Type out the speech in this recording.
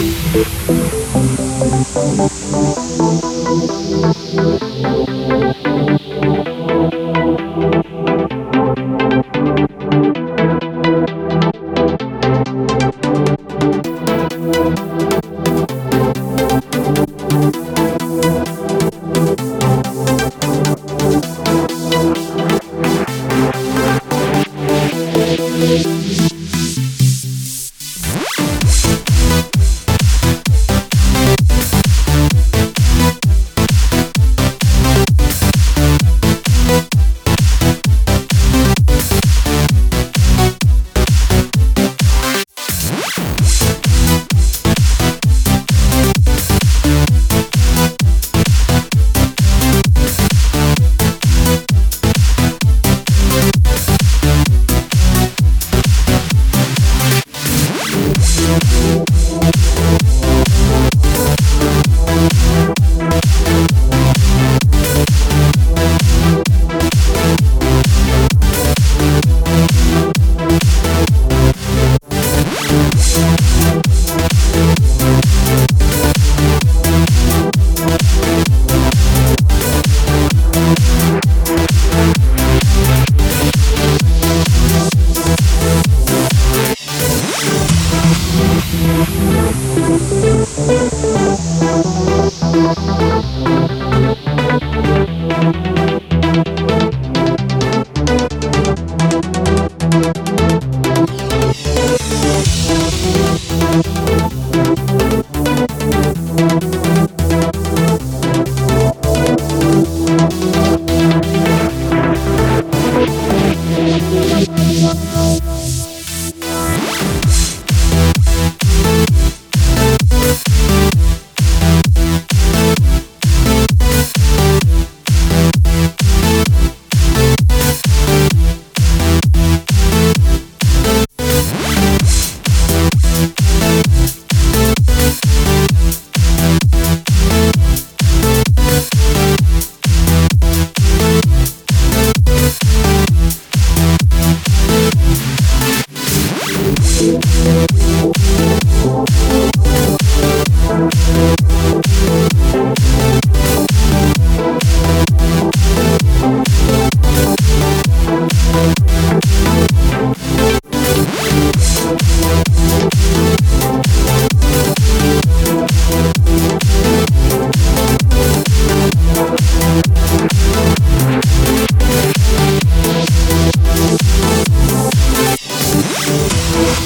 Thank